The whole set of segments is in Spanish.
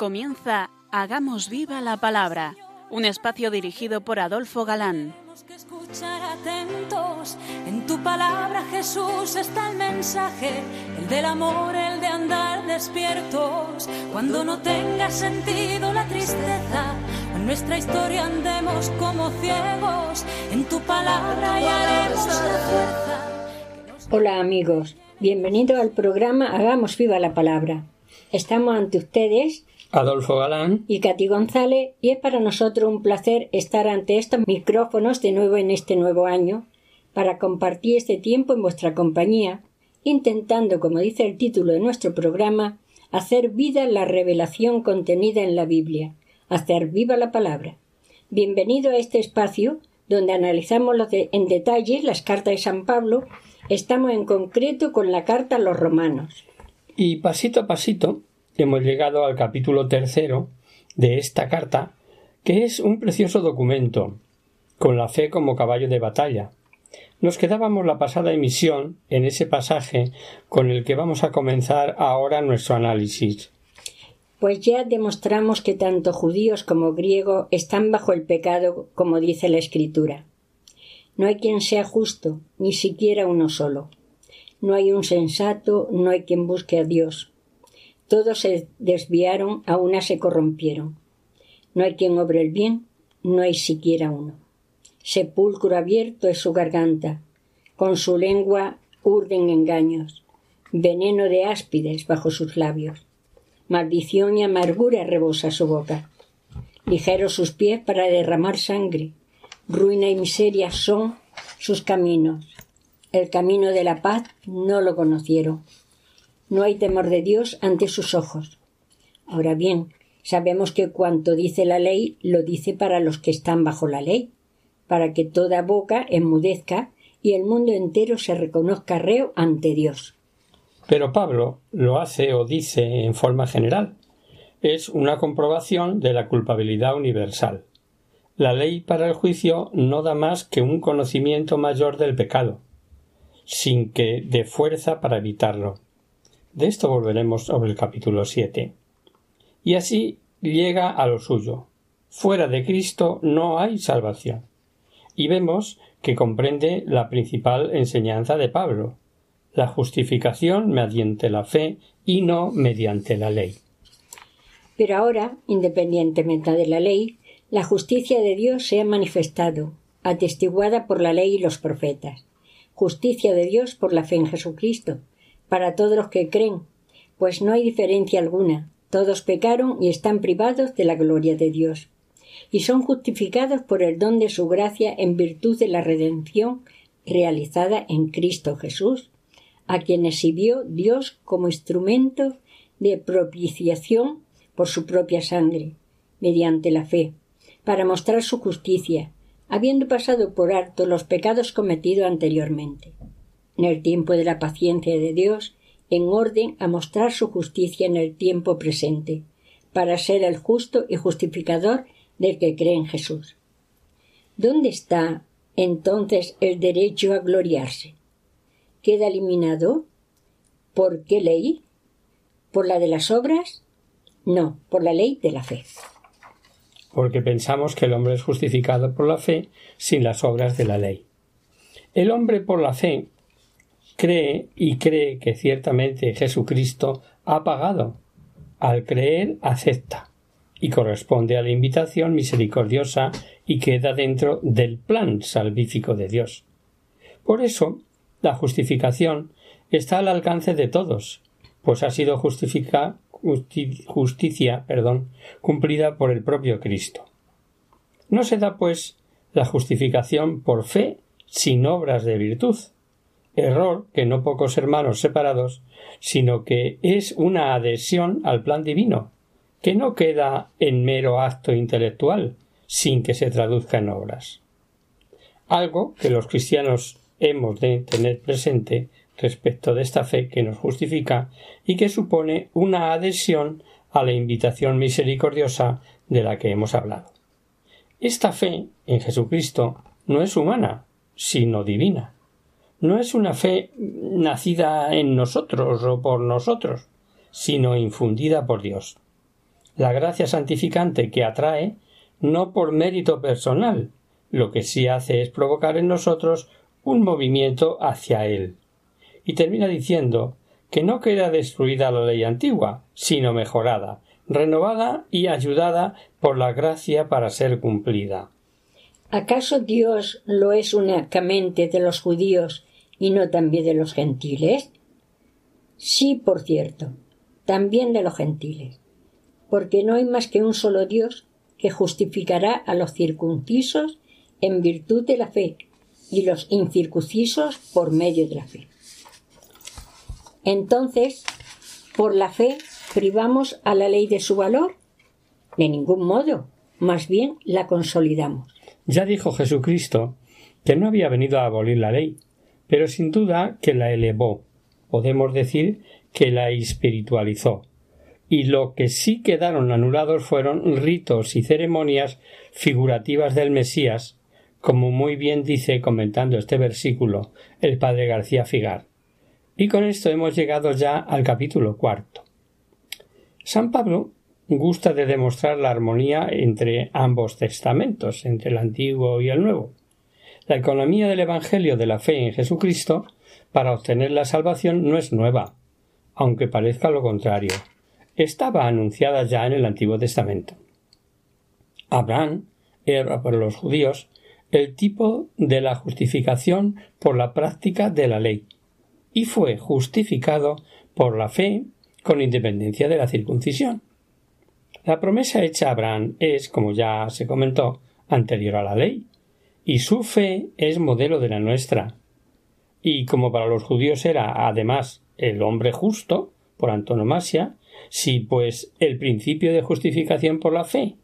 Comienza Hagamos viva la palabra, un espacio dirigido por Adolfo Galán. Tenemos que escuchar atentos. En tu palabra, Jesús, está el mensaje, el del amor, el de andar despiertos. Cuando no tenga sentido la tristeza, en nuestra historia andemos como ciegos. En tu palabra hallaremos la fuerza. Hola amigos, bienvenidos al programa Hagamos viva la palabra. Estamos ante ustedes Adolfo Galán y Katy González y es para nosotros un placer estar ante estos micrófonos de nuevo en este nuevo año para compartir este tiempo en vuestra compañía, intentando, como dice el título de nuestro programa, hacer vida la revelación contenida en la Biblia, hacer viva la palabra. Bienvenido a este espacio donde analizamos en detalle las cartas de San Pablo. Estamos en concreto con la carta a los romanos. y pasito a pasito hemos llegado al capítulo tercero de esta carta, que es un precioso documento, con la fe como caballo de batalla. Nos quedábamos la pasada emisión en ese pasaje con el que vamos a comenzar ahora nuestro análisis. Pues ya demostramos que tanto judíos como griegos están bajo el pecado, como dice la Escritura. No hay quien sea justo, ni siquiera uno solo. No hay un sensato, no hay quien busque a Dios. Todos se desviaron, a una se corrompieron. No hay quien obre el bien, no hay siquiera uno. Sepulcro abierto es su garganta, con su lengua urden engaños, veneno de áspides bajo sus labios. Maldición y amargura rebosa su boca. Ligeros sus pies para derramar sangre. Ruina y miseria son sus caminos. El camino de la paz no lo conocieron. No hay temor de Dios ante sus ojos. Ahora bien, sabemos que cuanto dice la ley lo dice para los que están bajo la ley, para que toda boca enmudezca y el mundo entero se reconozca reo ante Dios. Pero Pablo lo hace o dice en forma general. Es una comprobación de la culpabilidad universal. La ley para el juicio no da más que un conocimiento mayor del pecado, sin que dé fuerza para evitarlo. De esto volveremos sobre el capítulo 7. Y así llega a lo suyo. Fuera de Cristo no hay salvación. Y vemos que comprende la principal enseñanza de Pablo, la justificación mediante la fe y no mediante la ley. Pero ahora, independientemente de la ley, la justicia de Dios se ha manifestado, atestiguada por la ley y los profetas. Justicia de Dios por la fe en Jesucristo, para todos los que creen, pues no hay diferencia alguna. Todos pecaron y están privados de la gloria de Dios, y son justificados por el don de su gracia en virtud de la redención realizada en Cristo Jesús, a quien exhibió Dios como instrumento de propiciación por su propia sangre, mediante la fe, para mostrar su justicia, habiendo pasado por alto los pecados cometidos anteriormente. En el tiempo de la paciencia de Dios, en orden a mostrar su justicia en el tiempo presente, para ser el justo y justificador del que cree en Jesús. ¿Dónde está entonces el derecho a gloriarse? ¿Queda eliminado? ¿Por qué ley? ¿Por la de las obras? No, por la ley de la fe. porque pensamos que el hombre es justificado por la fe sin las obras de la ley. El hombre por la fe cree y cree que ciertamente Jesucristo ha pagado. Al creer acepta y corresponde a la invitación misericordiosa y queda dentro del plan salvífico de Dios. Por eso, la justificación está al alcance de todos, pues ha sido justifica- justi- justicia perdón, cumplida por el propio Cristo. No se da, pues, la justificación por fe sin obras de virtud, error que no pocos hermanos separados, sino que es una adhesión al plan divino, que no queda en mero acto intelectual, sin que se traduzca en obras. Algo que los cristianos hemos de tener presente respecto de esta fe que nos justifica y que supone una adhesión a la invitación misericordiosa de la que hemos hablado. Esta fe en Jesucristo no es humana, sino divina. No es una fe nacida en nosotros o por nosotros, sino infundida por Dios. la gracia santificante que atrae no por mérito personal, lo que sí hace es provocar en nosotros un movimiento hacia él. Y termina diciendo que no queda destruida la ley antigua, sino mejorada, renovada y ayudada por la gracia para ser cumplida. ¿Acaso Dios lo es únicamente de los judíos y no también de los gentiles? Sí, por cierto, también de los gentiles, porque no hay más que un solo Dios que justificará a los circuncisos en virtud de la fe y los incircuncisos por medio de la fe. Entonces, por la fe, privamos a la ley de su valor? De ningún modo, más bien la consolidamos. Ya dijo Jesucristo que no había venido a abolir la ley, pero sin duda que la elevó. Podemos decir que la espiritualizó. Y lo que sí quedaron anulados fueron ritos y ceremonias figurativas del Mesías, como muy bien dice comentando este versículo el padre García Figar. Y con esto hemos llegado ya al capítulo cuarto. San Pablo gusta de demostrar la armonía entre ambos testamentos, entre el Antiguo y el Nuevo. La economía del Evangelio de la fe en Jesucristo para obtener la salvación no es nueva, aunque parezca lo contrario. Estaba anunciada ya en el Antiguo Testamento. Abraham era para los judíos el tipo de la justificación por la práctica de la ley, y fue justificado por la fe con independencia de la circuncisión. La promesa hecha a Abraham es, como ya se comentó, anterior a la ley, y su fe es modelo de la nuestra. Y como para los judíos era, además, el hombre justo, por antonomasia, si pues el principio de justificación por la fe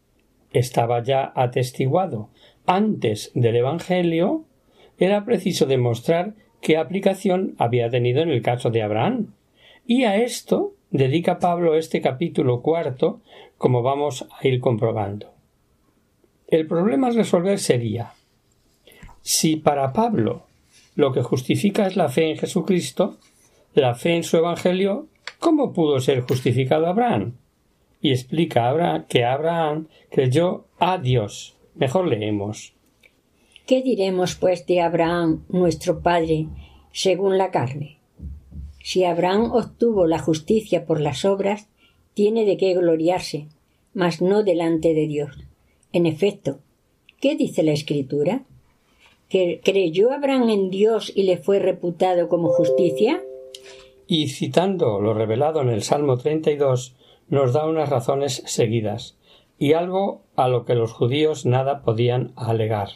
estaba ya atestiguado antes del Evangelio, era preciso demostrar qué aplicación había tenido en el caso de Abraham. Y a esto dedica Pablo este capítulo cuarto, como vamos a ir comprobando. El problema a resolver sería si para Pablo lo que justifica es la fe en Jesucristo, la fe en su Evangelio, ¿cómo pudo ser justificado Abraham? Y explica que Abraham creyó a Dios. Mejor leemos. ¿Qué diremos pues de Abraham, nuestro Padre, según la carne? Si Abraham obtuvo la justicia por las obras, tiene de qué gloriarse, mas no delante de Dios. En efecto, ¿qué dice la Escritura? ¿Que creyó Abraham en Dios y le fue reputado como justicia? Y citando lo revelado en el Salmo 32, nos da unas razones seguidas, y algo a lo que los judíos nada podían alegar.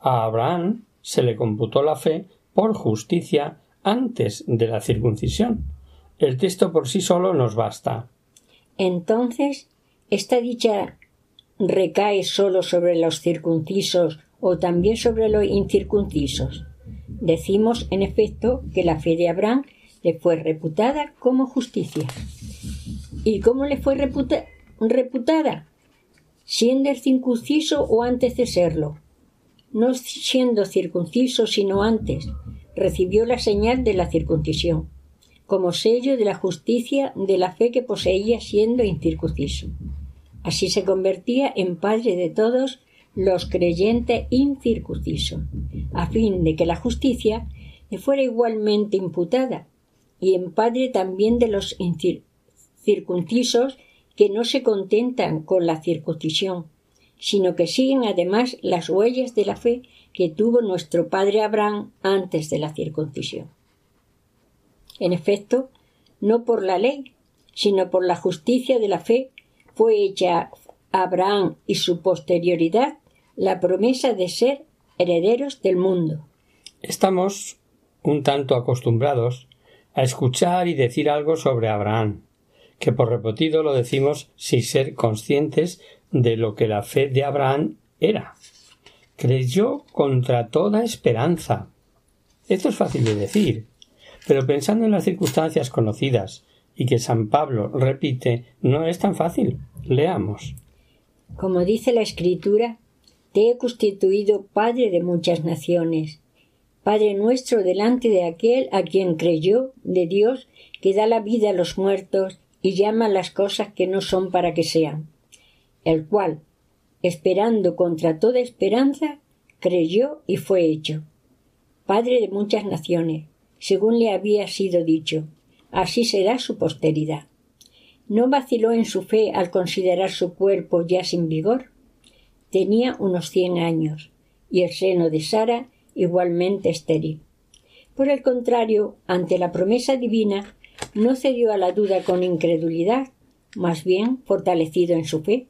A Abraham se le computó la fe por justicia antes de la circuncisión. El texto por sí solo nos basta. Entonces, ¿esta dicha recae solo sobre los circuncisos o también sobre los incircuncisos? Decimos, en efecto, que la fe de Abraham le fue reputada como justicia. ¿Y cómo le fue reputada? Siendo circunciso o antes de serlo. No siendo circunciso, sino antes, recibió la señal de la circuncisión, como sello de la justicia de la fe que poseía siendo incircunciso. Así se convertía en padre de todos los creyentes incircuncisos, a fin de que la justicia le fuera igualmente imputada, y en padre también de los circuncisos que no se contentan con la circuncisión, sino que siguen además las huellas de la fe que tuvo nuestro padre Abraham antes de la circuncisión. En efecto, no por la ley, sino por la justicia de la fe, fue hecha Abraham y su posterioridad la promesa de ser herederos del mundo. Estamos un tanto acostumbrados a escuchar y decir algo sobre Abraham, que por repetido lo decimos sin ser conscientes de lo que la fe de Abraham era creyó contra toda esperanza. Esto es fácil de decir, pero pensando en las circunstancias conocidas y que San Pablo repite, no es tan fácil. Leamos. Como dice la Escritura, te he constituido Padre de muchas naciones, Padre nuestro delante de aquel a quien creyó, de Dios, que da la vida a los muertos y llama las cosas que no son para que sean, el cual, esperando contra toda esperanza, creyó y fue hecho. Padre de muchas naciones, según le había sido dicho, así será su posteridad. No vaciló en su fe al considerar su cuerpo ya sin vigor. Tenía unos cien años, y el seno de Sara igualmente estéril. Por el contrario, ante la promesa divina, no cedió a la duda con incredulidad, más bien fortalecido en su fe,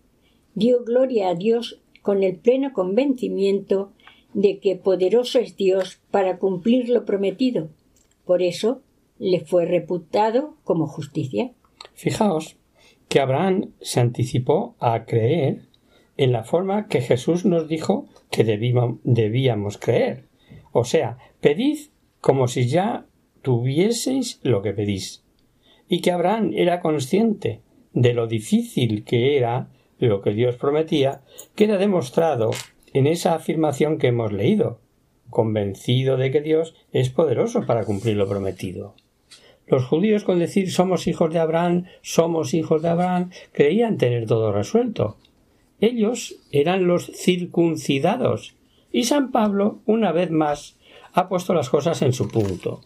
dio gloria a Dios con el pleno convencimiento de que poderoso es Dios para cumplir lo prometido. Por eso le fue reputado como justicia. Fijaos que Abraham se anticipó a creer en la forma que Jesús nos dijo que debíamos creer. O sea, pedid como si ya tuvieseis lo que pedís. Y que Abraham era consciente de lo difícil que era lo que Dios prometía, queda demostrado en esa afirmación que hemos leído, convencido de que Dios es poderoso para cumplir lo prometido. Los judíos con decir somos hijos de Abraham, somos hijos de Abraham, creían tener todo resuelto. Ellos eran los circuncidados, y San Pablo, una vez más, ha puesto las cosas en su punto.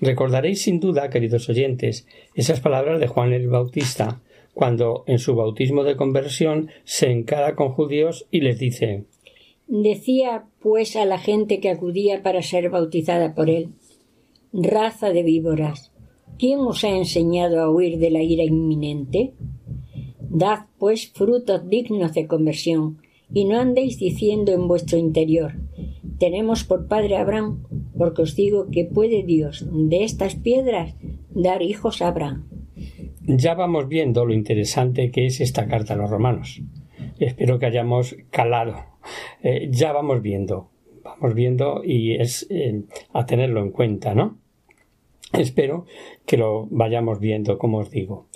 Recordaréis sin duda, queridos oyentes, esas palabras de Juan el Bautista, cuando en su bautismo de conversión se encara con judíos y les dice Decía pues a la gente que acudía para ser bautizada por él Raza de víboras, ¿quién os ha enseñado a huir de la ira inminente? Dad pues frutos dignos de conversión, y no andéis diciendo en vuestro interior tenemos por padre Abraham, porque os digo que puede Dios de estas piedras dar hijos a Abraham. Ya vamos viendo lo interesante que es esta carta a los romanos. Espero que hayamos calado. Eh, ya vamos viendo, vamos viendo y es eh, a tenerlo en cuenta, ¿no? Espero que lo vayamos viendo, como os digo.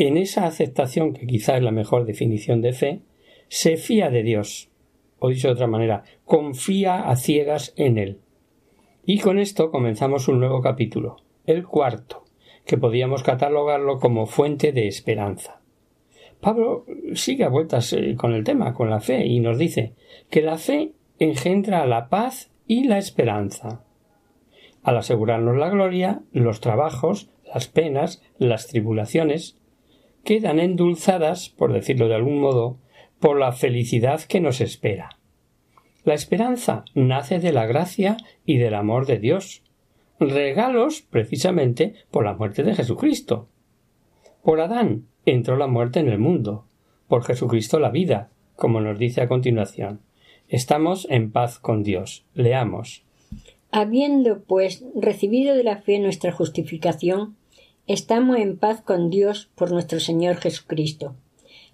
En esa aceptación, que quizá es la mejor definición de fe, se fía de Dios, o dicho de otra manera, confía a ciegas en Él. Y con esto comenzamos un nuevo capítulo, el cuarto, que podíamos catalogarlo como fuente de esperanza. Pablo sigue a vueltas eh, con el tema, con la fe, y nos dice que la fe engendra la paz y la esperanza. Al asegurarnos la gloria, los trabajos, las penas, las tribulaciones, quedan endulzadas, por decirlo de algún modo, por la felicidad que nos espera. La esperanza nace de la gracia y del amor de Dios, regalos precisamente por la muerte de Jesucristo. Por Adán entró la muerte en el mundo, por Jesucristo la vida, como nos dice a continuación. Estamos en paz con Dios. Leamos. Habiendo, pues, recibido de la fe nuestra justificación, estamos en paz con Dios por nuestro Señor Jesucristo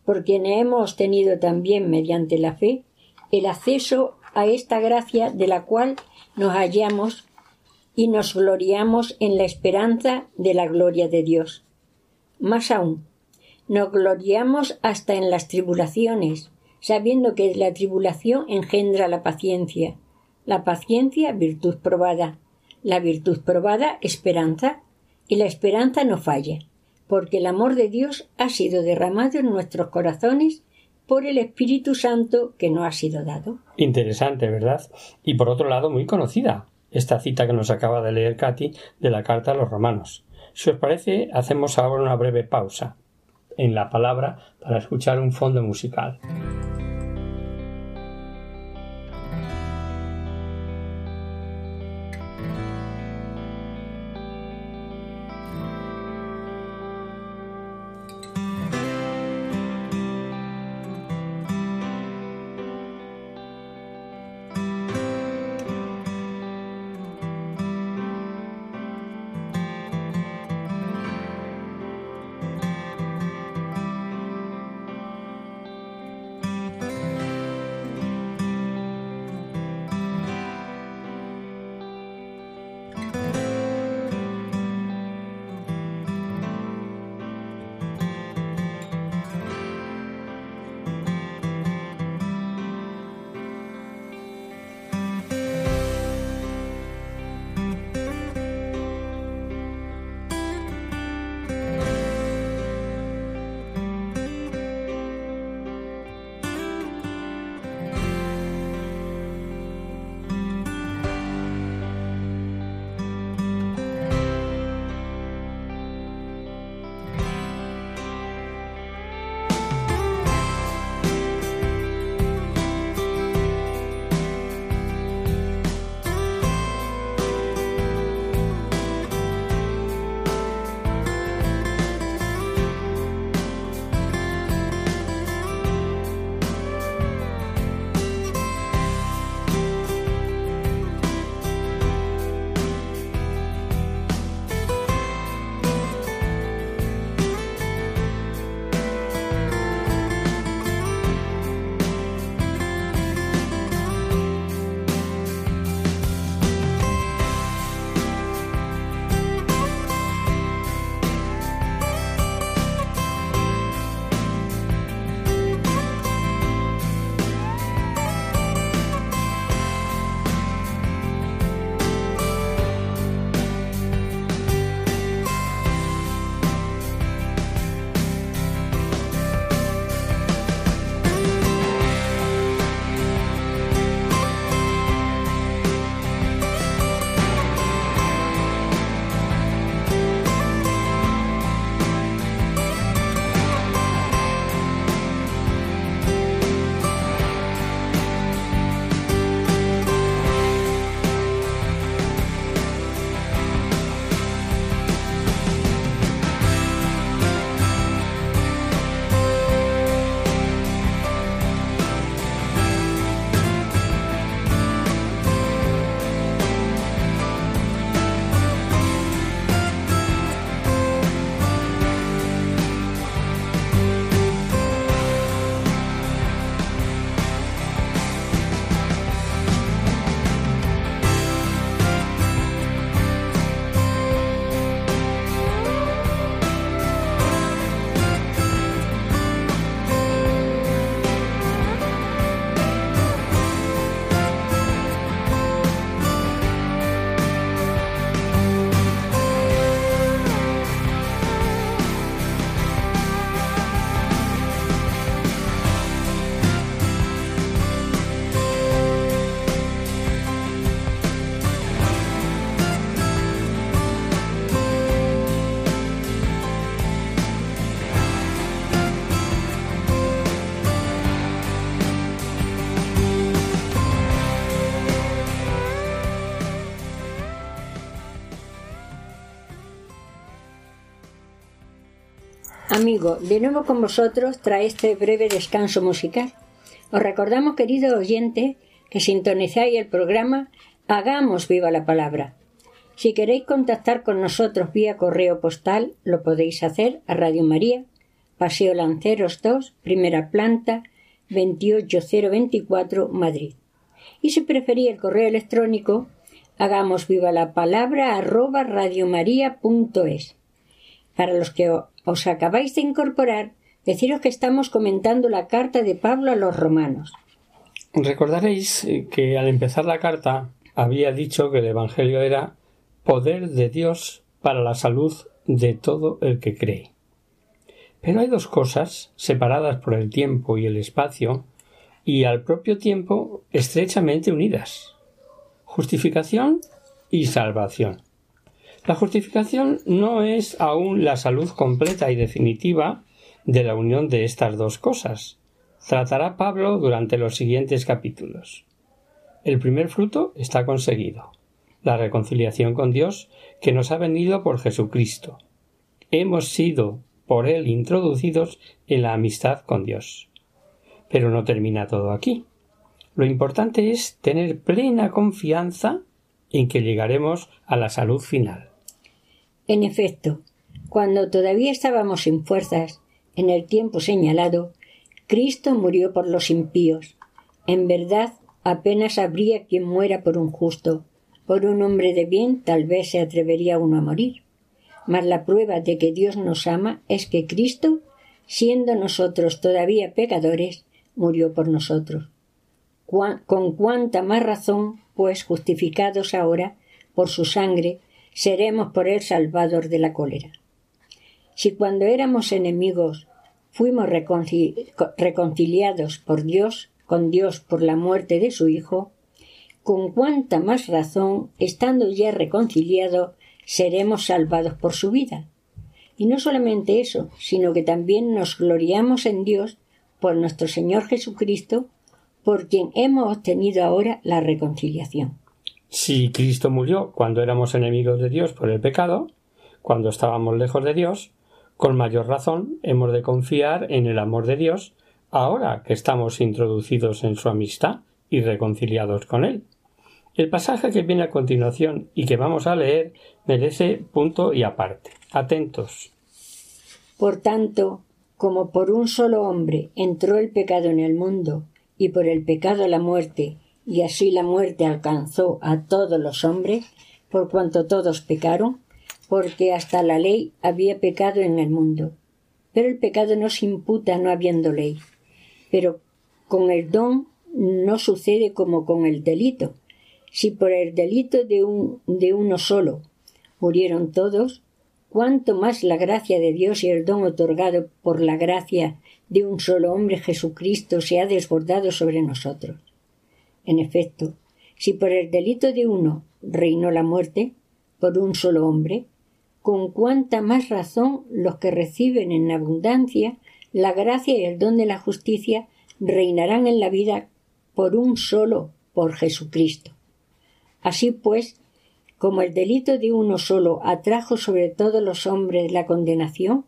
por quien hemos tenido también mediante la fe el acceso a esta gracia de la cual nos hallamos y nos gloriamos en la esperanza de la gloria de Dios. Más aún, nos gloriamos hasta en las tribulaciones, sabiendo que la tribulación engendra la paciencia, la paciencia virtud probada, la virtud probada esperanza, y la esperanza no falla porque el amor de Dios ha sido derramado en nuestros corazones por el Espíritu Santo que nos ha sido dado. Interesante, ¿verdad? Y por otro lado, muy conocida, esta cita que nos acaba de leer Katy de la carta a los romanos. Si os parece, hacemos ahora una breve pausa en la palabra para escuchar un fondo musical. Amigo, de nuevo con vosotros trae este breve descanso musical. Os recordamos, querido oyente, que sintonizáis el programa Hagamos viva la palabra. Si queréis contactar con nosotros vía correo postal, lo podéis hacer a Radio María, Paseo Lanceros 2, primera planta, 28024, Madrid. Y si preferís el correo electrónico, hagamos viva la palabra arroba. Para los que os acabáis de incorporar, deciros que estamos comentando la carta de Pablo a los romanos. Recordaréis eh, que al empezar la carta había dicho que el Evangelio era poder de Dios para la salud de todo el que cree. Pero hay dos cosas, separadas por el tiempo y el espacio, y al propio tiempo estrechamente unidas justificación y salvación. La justificación no es aún la salud completa y definitiva de la unión de estas dos cosas. Tratará Pablo durante los siguientes capítulos. El primer fruto está conseguido, la reconciliación con Dios que nos ha venido por Jesucristo. Hemos sido por Él introducidos en la amistad con Dios. Pero no termina todo aquí. Lo importante es tener plena confianza en que llegaremos a la salud final. En efecto, cuando todavía estábamos sin fuerzas, en el tiempo señalado, Cristo murió por los impíos. En verdad, apenas habría quien muera por un justo. Por un hombre de bien tal vez se atrevería uno a morir. Mas la prueba de que Dios nos ama es que Cristo, siendo nosotros todavía pecadores, murió por nosotros. Con cuánta más razón, pues justificados ahora por su sangre, seremos por él salvador de la cólera. Si cuando éramos enemigos fuimos reconciliados por Dios, con Dios por la muerte de su Hijo, con cuánta más razón, estando ya reconciliados, seremos salvados por su vida. Y no solamente eso, sino que también nos gloriamos en Dios por nuestro Señor Jesucristo, por quien hemos obtenido ahora la reconciliación. Si Cristo murió cuando éramos enemigos de Dios por el pecado, cuando estábamos lejos de Dios, con mayor razón hemos de confiar en el amor de Dios ahora que estamos introducidos en su amistad y reconciliados con Él. El pasaje que viene a continuación y que vamos a leer merece punto y aparte. Atentos. Por tanto, como por un solo hombre entró el pecado en el mundo, y por el pecado la muerte, y así la muerte alcanzó a todos los hombres, por cuanto todos pecaron, porque hasta la ley había pecado en el mundo. Pero el pecado no se imputa no habiendo ley. Pero con el don no sucede como con el delito. Si por el delito de, un, de uno solo murieron todos, cuánto más la gracia de Dios y el don otorgado por la gracia de un solo hombre Jesucristo se ha desbordado sobre nosotros. En efecto, si por el delito de uno reinó la muerte, por un solo hombre, con cuánta más razón los que reciben en abundancia la gracia y el don de la justicia reinarán en la vida por un solo, por Jesucristo. Así pues, como el delito de uno solo atrajo sobre todos los hombres la condenación,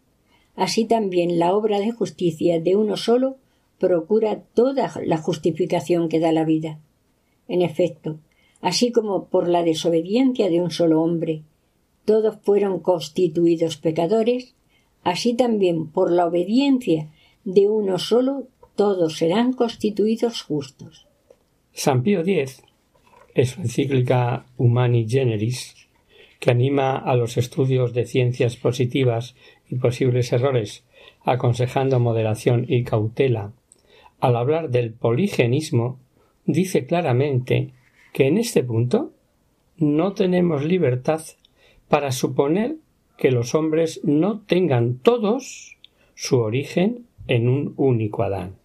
así también la obra de justicia de uno solo procura toda la justificación que da la vida. En efecto, así como por la desobediencia de un solo hombre todos fueron constituidos pecadores, así también por la obediencia de uno solo todos serán constituidos justos. San Pío X, en su encíclica Humani Generis, que anima a los estudios de ciencias positivas y posibles errores, aconsejando moderación y cautela, al hablar del poligenismo, dice claramente que en este punto no tenemos libertad para suponer que los hombres no tengan todos su origen en un único Adán.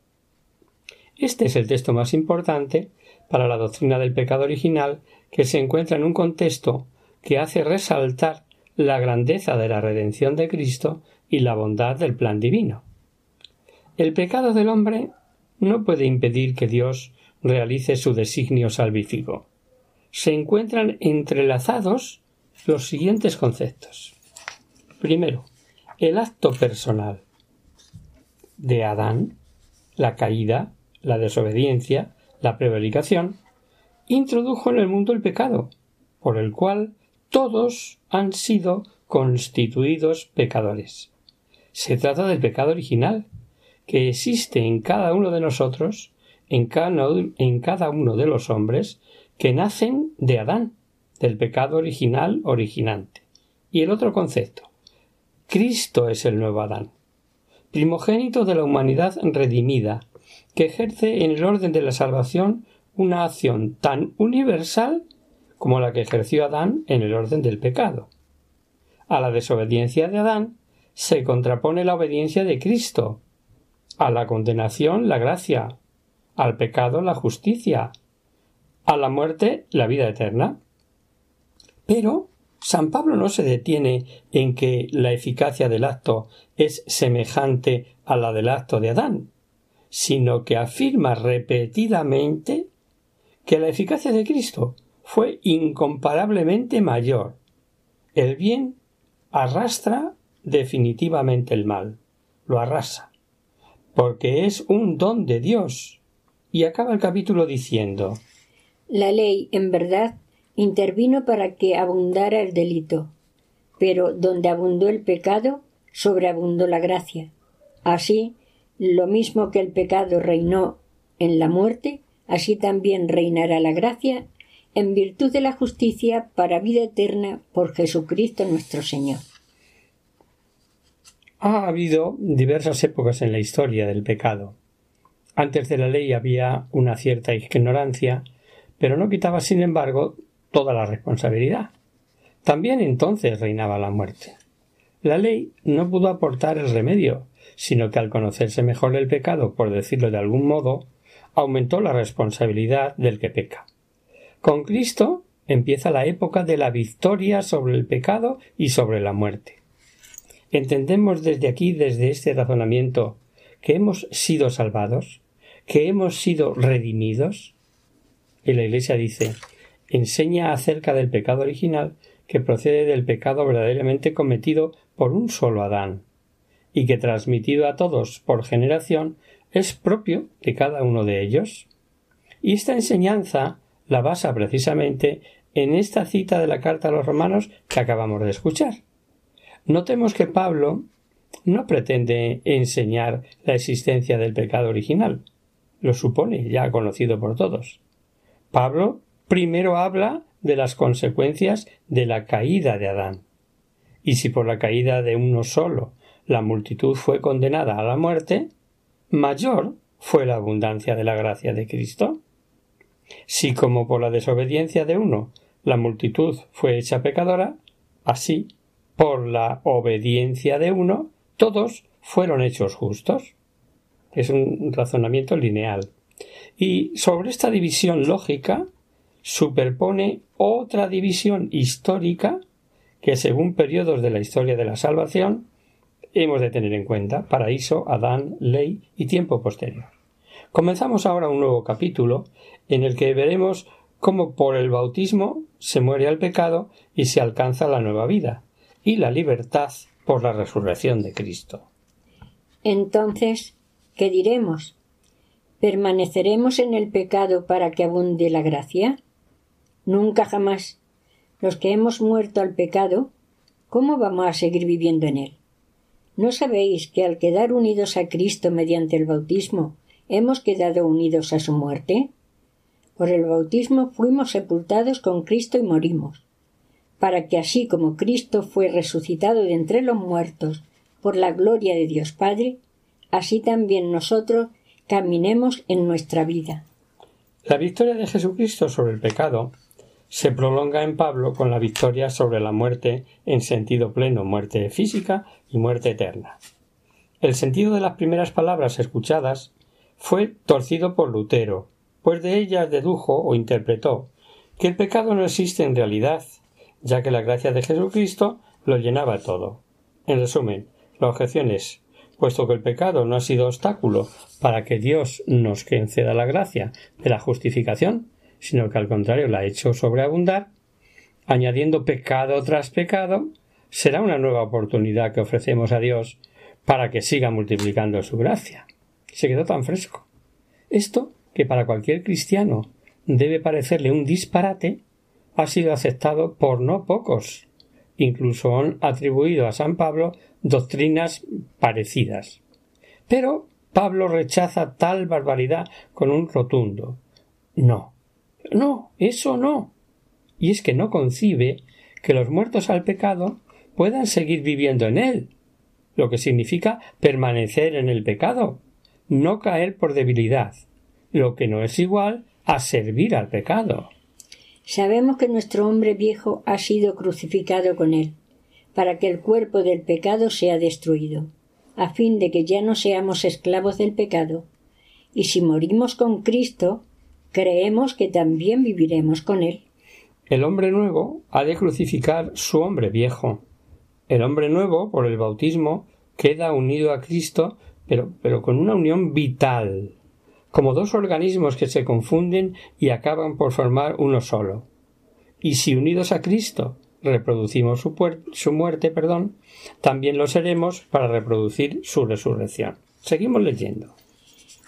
Este es el texto más importante para la doctrina del pecado original que se encuentra en un contexto que hace resaltar la grandeza de la redención de Cristo y la bondad del plan divino. El pecado del hombre no puede impedir que Dios realice su designio salvífico. Se encuentran entrelazados los siguientes conceptos. Primero, el acto personal, de Adán, la caída, la desobediencia, la prevaricación, introdujo en el mundo el pecado, por el cual todos han sido constituidos pecadores. Se trata del pecado original, que existe en cada uno de nosotros, en cada, uno de los hombres que nacen de Adán, del pecado original originante. Y el otro concepto. Cristo es el nuevo Adán, primogénito de la humanidad redimida, que ejerce en el orden de la salvación una acción tan universal como la que ejerció Adán en el orden del pecado. A la desobediencia de Adán se contrapone la obediencia de Cristo, a la condenación la gracia, al pecado la justicia, a la muerte la vida eterna. Pero San Pablo no se detiene en que la eficacia del acto es semejante a la del acto de Adán, sino que afirma repetidamente que la eficacia de Cristo fue incomparablemente mayor. El bien arrastra definitivamente el mal, lo arrasa, porque es un don de Dios. Y acaba el capítulo diciendo La ley, en verdad, intervino para que abundara el delito, pero donde abundó el pecado, sobreabundó la gracia. Así, lo mismo que el pecado reinó en la muerte, así también reinará la gracia en virtud de la justicia para vida eterna por Jesucristo nuestro Señor. Ha habido diversas épocas en la historia del pecado. Antes de la ley había una cierta ignorancia, pero no quitaba, sin embargo, toda la responsabilidad. También entonces reinaba la muerte. La ley no pudo aportar el remedio, sino que al conocerse mejor el pecado, por decirlo de algún modo, aumentó la responsabilidad del que peca. Con Cristo empieza la época de la victoria sobre el pecado y sobre la muerte. Entendemos desde aquí, desde este razonamiento, que hemos sido salvados, que hemos sido redimidos. Y la Iglesia dice enseña acerca del pecado original que procede del pecado verdaderamente cometido por un solo Adán, y que transmitido a todos por generación es propio de cada uno de ellos. Y esta enseñanza la basa precisamente en esta cita de la carta a los romanos que acabamos de escuchar. Notemos que Pablo no pretende enseñar la existencia del pecado original. Lo supone ya conocido por todos. Pablo primero habla de las consecuencias de la caída de Adán. Y si por la caída de uno solo la multitud fue condenada a la muerte, mayor fue la abundancia de la gracia de Cristo. Si como por la desobediencia de uno la multitud fue hecha pecadora, así por la obediencia de uno todos fueron hechos justos. Es un razonamiento lineal. Y sobre esta división lógica superpone otra división histórica que según periodos de la historia de la salvación hemos de tener en cuenta paraíso, Adán, ley y tiempo posterior. Comenzamos ahora un nuevo capítulo en el que veremos cómo por el bautismo se muere al pecado y se alcanza la nueva vida y la libertad por la resurrección de Cristo. Entonces, ¿qué diremos? ¿Permaneceremos en el pecado para que abunde la gracia? Nunca jamás. Los que hemos muerto al pecado, ¿cómo vamos a seguir viviendo en él? ¿No sabéis que al quedar unidos a Cristo mediante el bautismo, hemos quedado unidos a su muerte? Por el bautismo fuimos sepultados con Cristo y morimos, para que así como Cristo fue resucitado de entre los muertos por la gloria de Dios Padre, así también nosotros caminemos en nuestra vida. La victoria de Jesucristo sobre el pecado se prolonga en Pablo con la victoria sobre la muerte en sentido pleno, muerte física y muerte eterna. El sentido de las primeras palabras escuchadas fue torcido por Lutero, pues de ellas dedujo o interpretó que el pecado no existe en realidad, ya que la gracia de Jesucristo lo llenaba todo. En resumen, la objeción es puesto que el pecado no ha sido obstáculo para que Dios nos conceda la gracia de la justificación, sino que al contrario la ha hecho sobreabundar, añadiendo pecado tras pecado, será una nueva oportunidad que ofrecemos a Dios para que siga multiplicando su gracia. Se quedó tan fresco. Esto, que para cualquier cristiano debe parecerle un disparate, ha sido aceptado por no pocos. Incluso han atribuido a San Pablo doctrinas parecidas. Pero Pablo rechaza tal barbaridad con un rotundo no. No, eso no. Y es que no concibe que los muertos al pecado puedan seguir viviendo en él, lo que significa permanecer en el pecado, no caer por debilidad, lo que no es igual a servir al pecado. Sabemos que nuestro hombre viejo ha sido crucificado con él, para que el cuerpo del pecado sea destruido, a fin de que ya no seamos esclavos del pecado. Y si morimos con Cristo, creemos que también viviremos con él. El hombre nuevo ha de crucificar su hombre viejo. El hombre nuevo, por el bautismo, queda unido a Cristo, pero, pero con una unión vital, como dos organismos que se confunden y acaban por formar uno solo. Y si unidos a Cristo reproducimos su, su muerte, perdón, también lo seremos para reproducir su resurrección. Seguimos leyendo.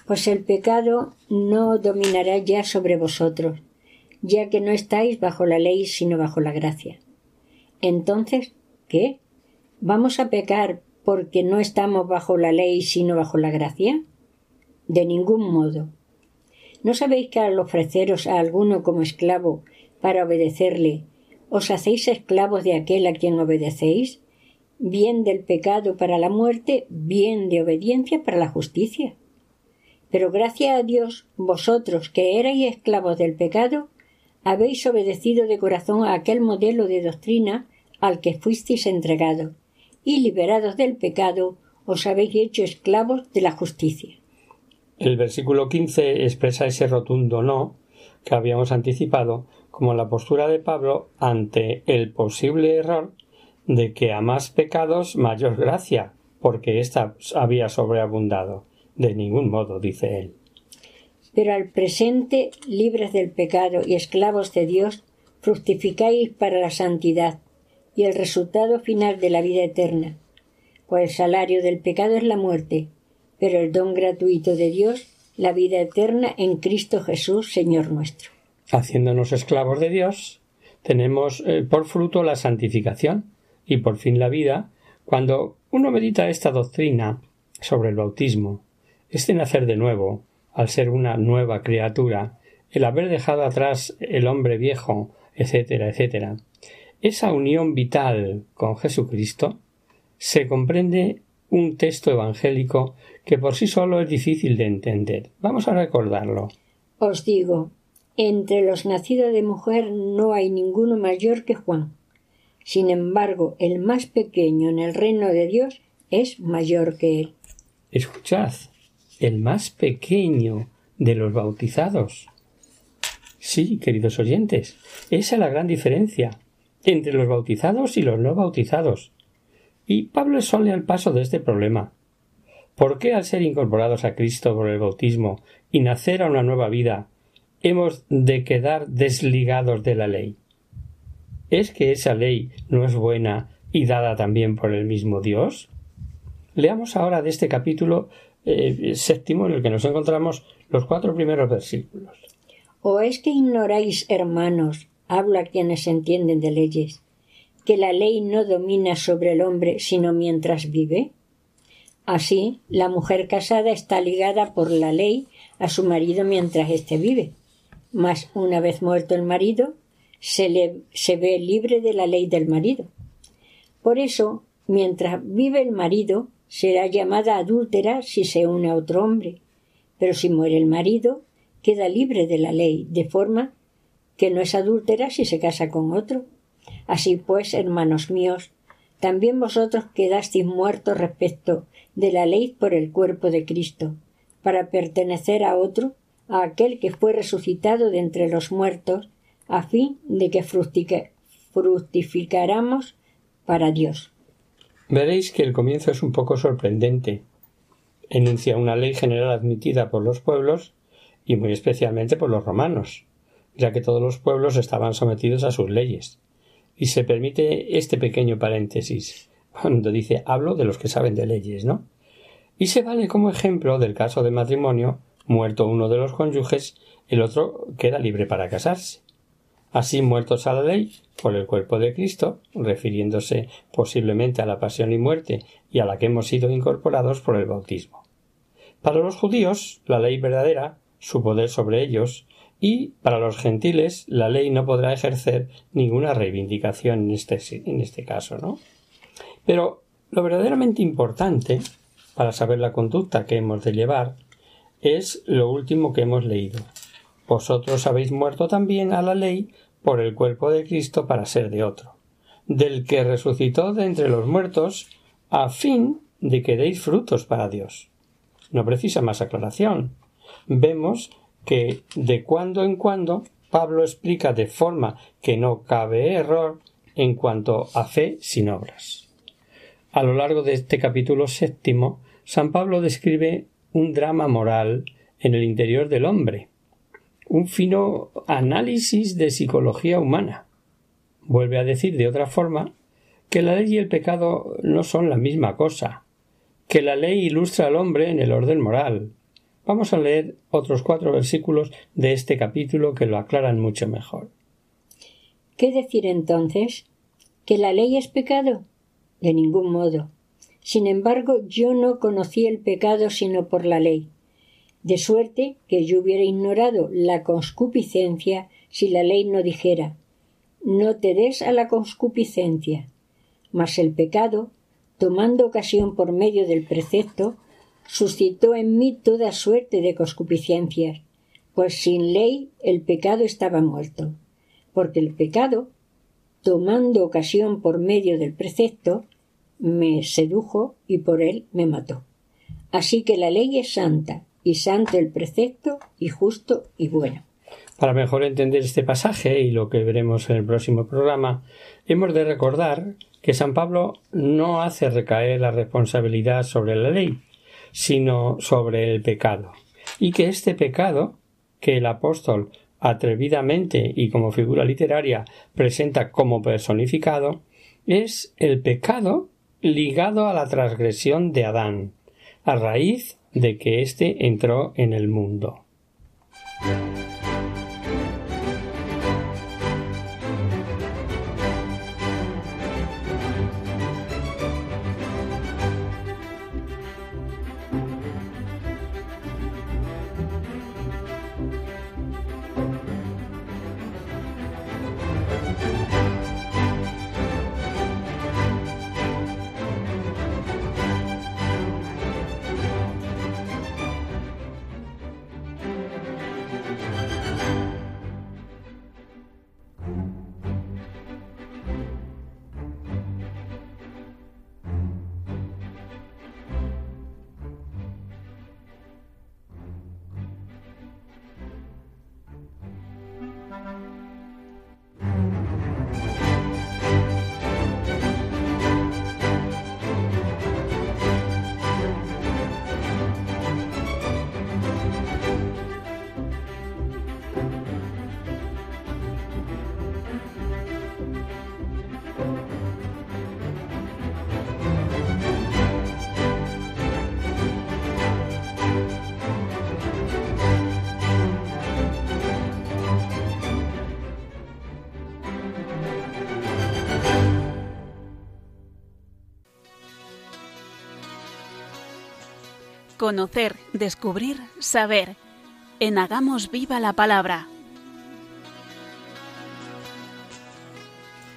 Pues el pecado no dominará ya sobre vosotros, ya que no estáis bajo la ley sino bajo la gracia. Entonces, ¿qué? ¿Vamos a pecar porque no estamos bajo la ley sino bajo la gracia? De ningún modo. ¿No sabéis que al ofreceros a alguno como esclavo para obedecerle, os hacéis esclavos de aquel a quien obedecéis? Bien del pecado para la muerte, bien de obediencia para la justicia. Pero gracias a Dios, vosotros que erais esclavos del pecado, habéis obedecido de corazón a aquel modelo de doctrina al que fuisteis entregados, y liberados del pecado, os habéis hecho esclavos de la justicia. El versículo 15 expresa ese rotundo no que habíamos anticipado como la postura de Pablo ante el posible error de que a más pecados mayor gracia, porque ésta había sobreabundado. De ningún modo, dice él. Pero al presente, libres del pecado y esclavos de Dios, fructificáis para la santidad y el resultado final de la vida eterna. Pues el salario del pecado es la muerte, pero el don gratuito de Dios, la vida eterna en Cristo Jesús, Señor nuestro. Haciéndonos esclavos de Dios, tenemos eh, por fruto la santificación y por fin la vida, cuando uno medita esta doctrina sobre el bautismo, este nacer de nuevo, al ser una nueva criatura, el haber dejado atrás el hombre viejo, etcétera, etcétera, esa unión vital con Jesucristo, se comprende un texto evangélico que por sí solo es difícil de entender. Vamos a recordarlo. Os digo, entre los nacidos de mujer no hay ninguno mayor que Juan. Sin embargo, el más pequeño en el reino de Dios es mayor que él. Escuchad, el más pequeño de los bautizados. Sí, queridos oyentes, esa es la gran diferencia entre los bautizados y los no bautizados. Y Pablo es al paso de este problema. ¿Por qué al ser incorporados a Cristo por el bautismo y nacer a una nueva vida hemos de quedar desligados de la ley? ¿Es que esa ley no es buena y dada también por el mismo Dios? Leamos ahora de este capítulo eh, séptimo en el que nos encontramos los cuatro primeros versículos. ¿O es que ignoráis, hermanos, habla quienes entienden de leyes, que la ley no domina sobre el hombre sino mientras vive? Así, la mujer casada está ligada por la ley a su marido mientras éste vive. Mas una vez muerto el marido, se, le, se ve libre de la ley del marido. Por eso, mientras vive el marido, será llamada adúltera si se une a otro hombre, pero si muere el marido, queda libre de la ley, de forma que no es adúltera si se casa con otro. Así pues, hermanos míos, también vosotros quedasteis muertos respecto de la ley por el cuerpo de Cristo, para pertenecer a otro, a aquel que fue resucitado de entre los muertos, a fin de que fructificáramos para Dios. Veréis que el comienzo es un poco sorprendente. Enuncia una ley general admitida por los pueblos y muy especialmente por los romanos, ya que todos los pueblos estaban sometidos a sus leyes. Y se permite este pequeño paréntesis. cuando dice hablo de los que saben de leyes, ¿no? Y se vale como ejemplo del caso de matrimonio, muerto uno de los cónyuges, el otro queda libre para casarse. Así muertos a la ley por el cuerpo de Cristo, refiriéndose posiblemente a la pasión y muerte y a la que hemos sido incorporados por el bautismo. Para los judíos, la ley verdadera, su poder sobre ellos, y para los gentiles, la ley no podrá ejercer ninguna reivindicación en este, en este caso, ¿no? Pero lo verdaderamente importante para saber la conducta que hemos de llevar es lo último que hemos leído. Vosotros habéis muerto también a la ley por el cuerpo de Cristo para ser de otro, del que resucitó de entre los muertos, a fin de que deis frutos para Dios. No precisa más aclaración. Vemos que de cuando en cuando Pablo explica de forma que no cabe error en cuanto a fe sin obras. A lo largo de este capítulo séptimo, San Pablo describe un drama moral en el interior del hombre, un fino análisis de psicología humana. Vuelve a decir de otra forma que la ley y el pecado no son la misma cosa, que la ley ilustra al hombre en el orden moral. Vamos a leer otros cuatro versículos de este capítulo que lo aclaran mucho mejor. ¿Qué decir entonces? ¿Que la ley es pecado? De ningún modo. Sin embargo, yo no conocí el pecado sino por la ley, de suerte que yo hubiera ignorado la conscupiscencia si la ley no dijera no te des a la conscupiscencia. Mas el pecado, tomando ocasión por medio del precepto, suscitó en mí toda suerte de concupiscencias, pues sin ley el pecado estaba muerto, porque el pecado, tomando ocasión por medio del precepto, me sedujo y por él me mató. Así que la ley es santa, y santo el precepto, y justo y bueno. Para mejor entender este pasaje y lo que veremos en el próximo programa, hemos de recordar que San Pablo no hace recaer la responsabilidad sobre la ley, sino sobre el pecado, y que este pecado que el apóstol atrevidamente y como figura literaria presenta como personificado es el pecado ligado a la transgresión de Adán, a raíz de que éste entró en el mundo. Conocer, descubrir, saber. En Hagamos Viva la Palabra.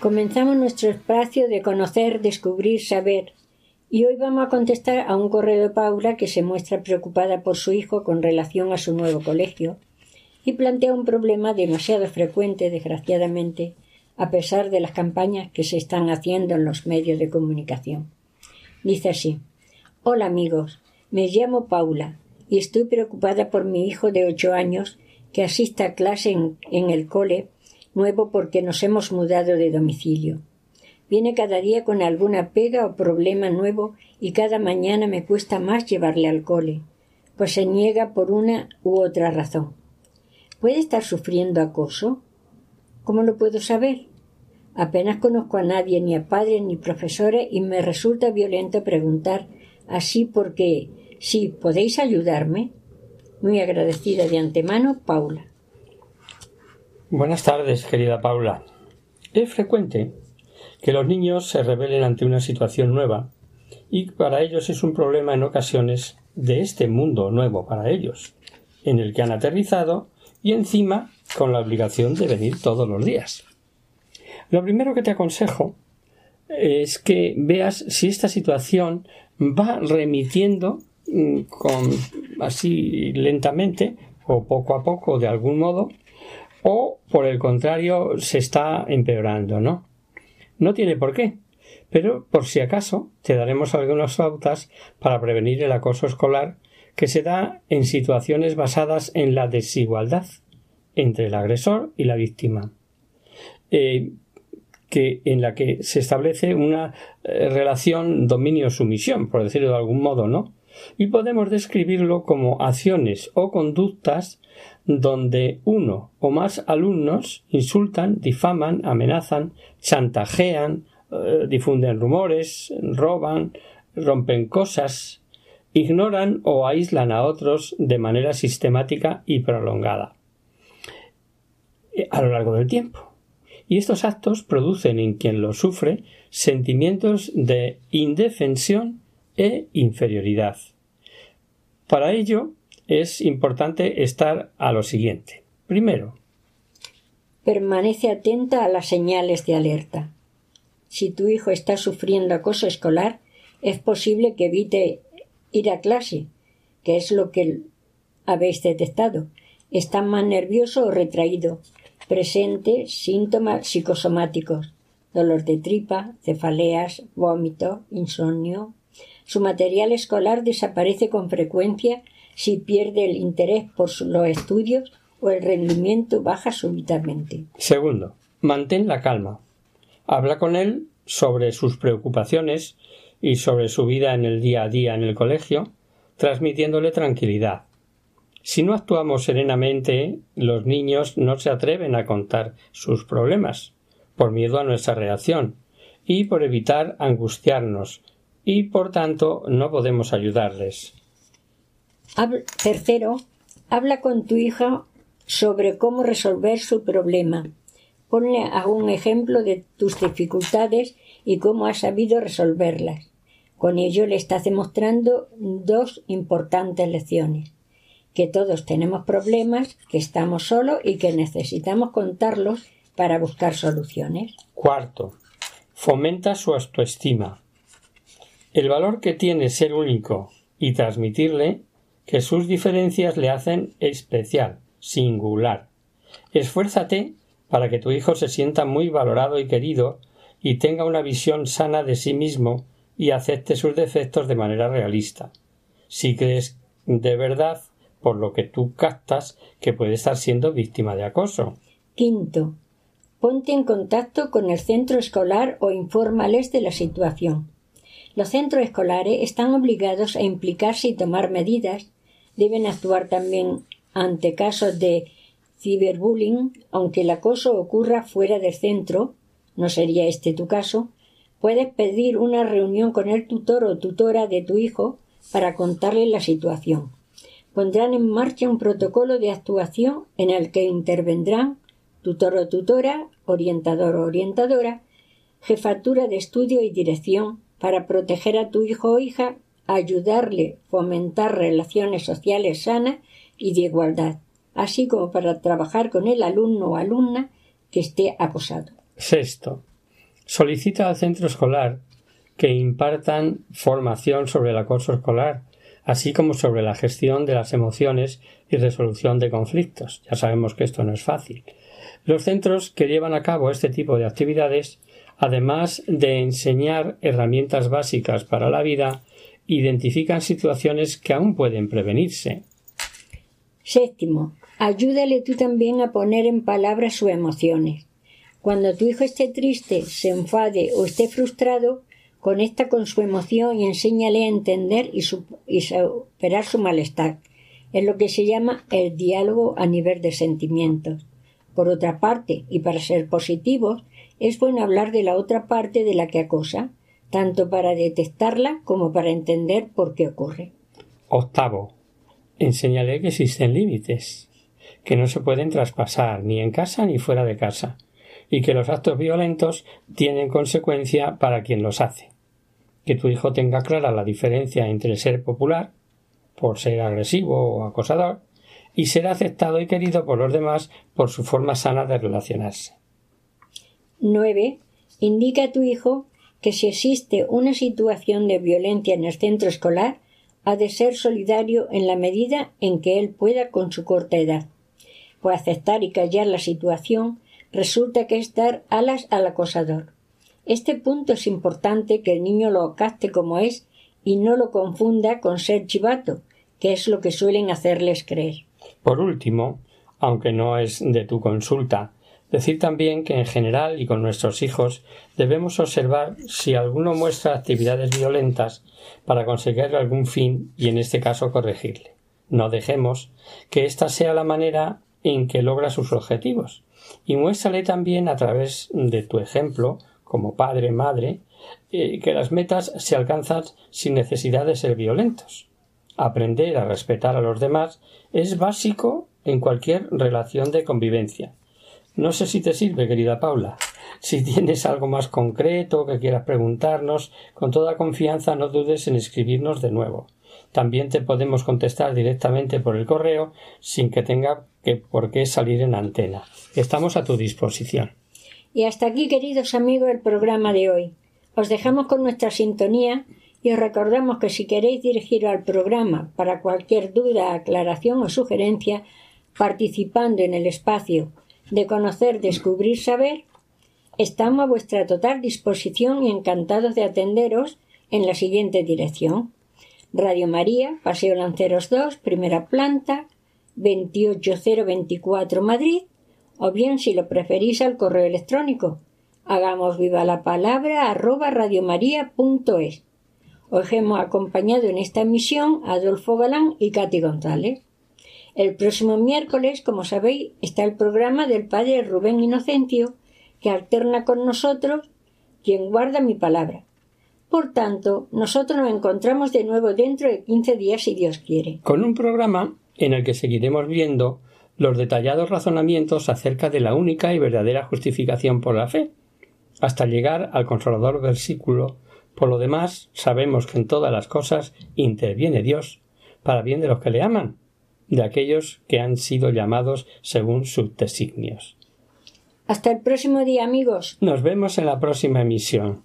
Comenzamos nuestro espacio de conocer, descubrir, saber. Y hoy vamos a contestar a un correo de Paula que se muestra preocupada por su hijo con relación a su nuevo colegio y plantea un problema demasiado frecuente, desgraciadamente, a pesar de las campañas que se están haciendo en los medios de comunicación. Dice así Hola amigos, me llamo Paula y estoy preocupada por mi hijo de ocho años que asista a clase en, en el cole nuevo porque nos hemos mudado de domicilio. Viene cada día con alguna pega o problema nuevo y cada mañana me cuesta más llevarle al cole, pues se niega por una u otra razón. ¿Puede estar sufriendo acoso? ¿Cómo lo puedo saber? Apenas conozco a nadie, ni a padres ni profesores, y me resulta violento preguntar así porque sí, ¿podéis ayudarme? Muy agradecida de antemano, Paula. Buenas tardes, querida Paula. Es frecuente que los niños se rebelen ante una situación nueva y para ellos es un problema en ocasiones de este mundo nuevo para ellos, en el que han aterrizado y encima con la obligación de venir todos los días. Lo primero que te aconsejo es que veas si esta situación va remitiendo mm, con así lentamente o poco a poco de algún modo o por el contrario se está empeorando, ¿no? No tiene por qué, pero por si acaso te daremos algunas pautas para prevenir el acoso escolar que se da en situaciones basadas en la desigualdad entre el agresor y la víctima, eh, que, en la que se establece una eh, relación dominio-sumisión, por decirlo de algún modo, ¿no? Y podemos describirlo como acciones o conductas donde uno o más alumnos insultan, difaman, amenazan, chantajean, eh, difunden rumores, roban, rompen cosas, ignoran o aíslan a otros de manera sistemática y prolongada eh, a lo largo del tiempo. Y estos actos producen en quien los sufre sentimientos de indefensión e inferioridad. Para ello, es importante estar a lo siguiente. Primero, permanece atenta a las señales de alerta. Si tu hijo está sufriendo acoso escolar, es posible que evite ir a clase, que es lo que habéis detectado. Está más nervioso o retraído. Presente síntomas psicosomáticos, dolor de tripa, cefaleas, vómito, insomnio. Su material escolar desaparece con frecuencia si pierde el interés por los estudios o el rendimiento baja súbitamente. Segundo, mantén la calma. Habla con él sobre sus preocupaciones y sobre su vida en el día a día en el colegio, transmitiéndole tranquilidad. Si no actuamos serenamente, los niños no se atreven a contar sus problemas, por miedo a nuestra reacción, y por evitar angustiarnos, y por tanto no podemos ayudarles tercero, habla con tu hija sobre cómo resolver su problema. Ponle algún ejemplo de tus dificultades y cómo has sabido resolverlas. Con ello le estás demostrando dos importantes lecciones que todos tenemos problemas, que estamos solos y que necesitamos contarlos para buscar soluciones. Cuarto, fomenta su autoestima. El valor que tiene ser único y transmitirle que sus diferencias le hacen especial, singular. Esfuérzate para que tu hijo se sienta muy valorado y querido y tenga una visión sana de sí mismo y acepte sus defectos de manera realista. Si crees de verdad, por lo que tú captas, que puede estar siendo víctima de acoso. Quinto. Ponte en contacto con el centro escolar o infórmales de la situación. Los centros escolares están obligados a implicarse y tomar medidas deben actuar también ante casos de ciberbullying, aunque el acoso ocurra fuera del centro, no sería este tu caso, puedes pedir una reunión con el tutor o tutora de tu hijo para contarle la situación. Pondrán en marcha un protocolo de actuación en el que intervendrán tutor o tutora, orientador o orientadora, jefatura de estudio y dirección para proteger a tu hijo o hija ayudarle fomentar relaciones sociales sanas y de igualdad, así como para trabajar con el alumno o alumna que esté acosado. Sexto. Solicita al centro escolar que impartan formación sobre el acoso escolar, así como sobre la gestión de las emociones y resolución de conflictos. Ya sabemos que esto no es fácil. Los centros que llevan a cabo este tipo de actividades, además de enseñar herramientas básicas para la vida, identifican situaciones que aún pueden prevenirse. Séptimo, ayúdale tú también a poner en palabras sus emociones. Cuando tu hijo esté triste, se enfade o esté frustrado, conecta con su emoción y enséñale a entender y, superar su malestar. Es lo que se llama el diálogo a nivel de sentimientos. Por otra parte, y para ser positivos, es bueno hablar de la otra parte de la que acosa, tanto para detectarla como para entender por qué ocurre. Octavo. Enseñale que existen límites, que no se pueden traspasar ni en casa ni fuera de casa, y que los actos violentos tienen consecuencia para quien los hace. Que tu hijo tenga clara la diferencia entre ser popular, por ser agresivo o acosador, y ser aceptado y querido por los demás por su forma sana de relacionarse. 9. Indica a tu hijo que si existe una situación de violencia en el centro escolar, ha de ser solidario en la medida en que él pueda con su corta edad. Por aceptar y callar la situación resulta que es dar alas al acosador. Este punto es importante que el niño lo capte como es y no lo confunda con ser chivato, que es lo que suelen hacerles creer. Por último, aunque no es de tu consulta, Decir también que en general y con nuestros hijos debemos observar si alguno muestra actividades violentas para conseguir algún fin y en este caso corregirle. No dejemos que esta sea la manera en que logra sus objetivos y muéstrale también a través de tu ejemplo como padre madre eh, que las metas se alcanzan sin necesidad de ser violentos. Aprender a respetar a los demás es básico en cualquier relación de convivencia no sé si te sirve, querida Paula. Si tienes algo más concreto que quieras preguntarnos, con toda confianza no dudes en escribirnos de nuevo. También te podemos contestar directamente por el correo sin que tenga que por qué salir en antena. Estamos a tu disposición. Y hasta aquí, queridos amigos, el programa de hoy. Os dejamos con nuestra sintonía y os recordamos que si queréis dirigiros al programa para cualquier duda, aclaración o sugerencia, participando en el espacio de conocer, descubrir, saber, estamos a vuestra total disposición y encantados de atenderos en la siguiente dirección. Radio María, Paseo Lanceros 2, primera planta, 28024 Madrid, o bien si lo preferís al correo electrónico. Hagamos viva la palabra arroba radiomaria.es. Os hemos acompañado en esta emisión Adolfo Galán y Katy González. El próximo miércoles, como sabéis, está el programa del padre Rubén Inocencio, que alterna con nosotros quien guarda mi palabra. Por tanto, nosotros nos encontramos de nuevo dentro de quince días si Dios quiere. Con un programa en el que seguiremos viendo los detallados razonamientos acerca de la única y verdadera justificación por la fe, hasta llegar al consolador versículo por lo demás, sabemos que en todas las cosas interviene Dios para bien de los que le aman, de aquellos que han sido llamados según sus designios. Hasta el próximo día, amigos. Nos vemos en la próxima emisión.